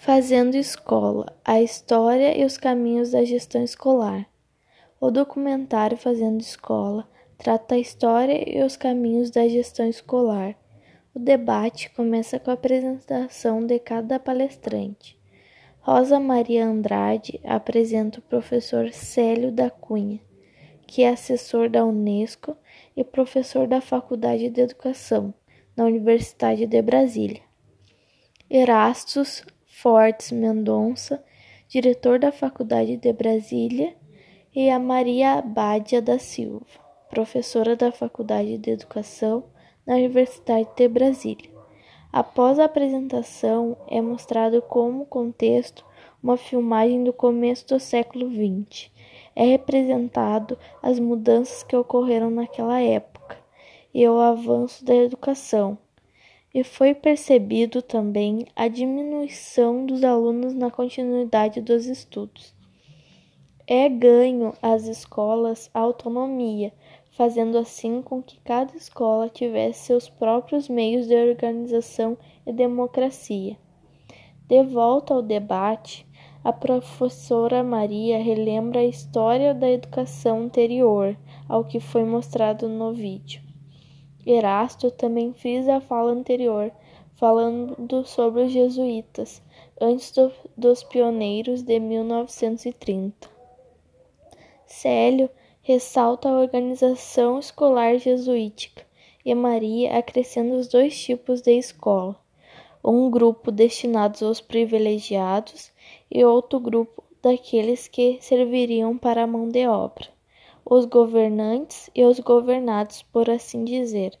Fazendo Escola: A História e os Caminhos da Gestão Escolar. O documentário Fazendo Escola trata a história e os caminhos da gestão escolar. O debate começa com a apresentação de cada palestrante. Rosa Maria Andrade apresenta o professor Célio da Cunha, que é assessor da Unesco e professor da Faculdade de Educação, na Universidade de Brasília. Erastus Fortes Mendonça, diretor da Faculdade de Brasília, e a Maria Abádia da Silva, professora da Faculdade de Educação na Universidade de Brasília. Após a apresentação, é mostrado como contexto uma filmagem do começo do século XX. É representado as mudanças que ocorreram naquela época e o avanço da educação e foi percebido também a diminuição dos alunos na continuidade dos estudos. É ganho às escolas autonomia, fazendo assim com que cada escola tivesse seus próprios meios de organização e democracia. De volta ao debate, a professora Maria relembra a história da educação anterior ao que foi mostrado no vídeo. Erasto também fez a fala anterior, falando sobre os jesuítas, antes do, dos pioneiros de 1930. Célio ressalta a organização escolar jesuítica e Maria acrescenta os dois tipos de escola: um grupo destinado aos privilegiados e outro grupo daqueles que serviriam para a mão de obra os governantes e os governados, por assim dizer.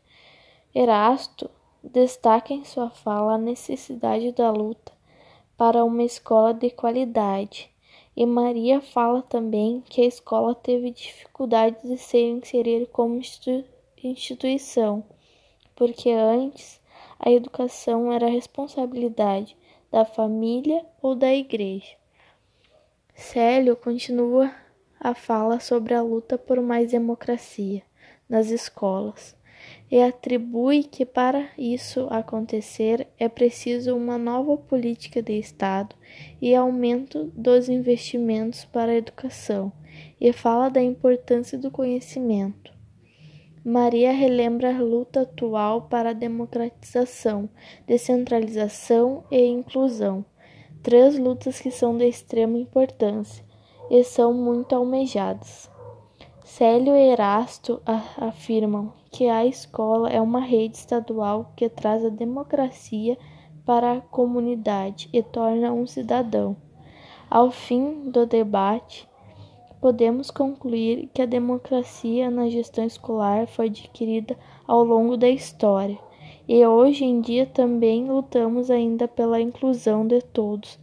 Erasto destaca em sua fala a necessidade da luta para uma escola de qualidade, e Maria fala também que a escola teve dificuldade de ser inserida como instituição, porque antes a educação era responsabilidade da família ou da igreja. Célio continua a fala sobre a luta por mais democracia nas escolas e atribui que para isso acontecer é preciso uma nova política de Estado e aumento dos investimentos para a educação, e fala da importância do conhecimento. Maria relembra a luta atual para a democratização, descentralização e inclusão, três lutas que são de extrema importância e são muito almejadas. Célio e Erasto afirmam que a escola é uma rede estadual que traz a democracia para a comunidade e torna um cidadão. Ao fim do debate, podemos concluir que a democracia na gestão escolar foi adquirida ao longo da história e hoje em dia também lutamos ainda pela inclusão de todos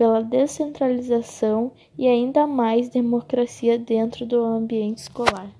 pela descentralização e ainda mais democracia dentro do ambiente escolar.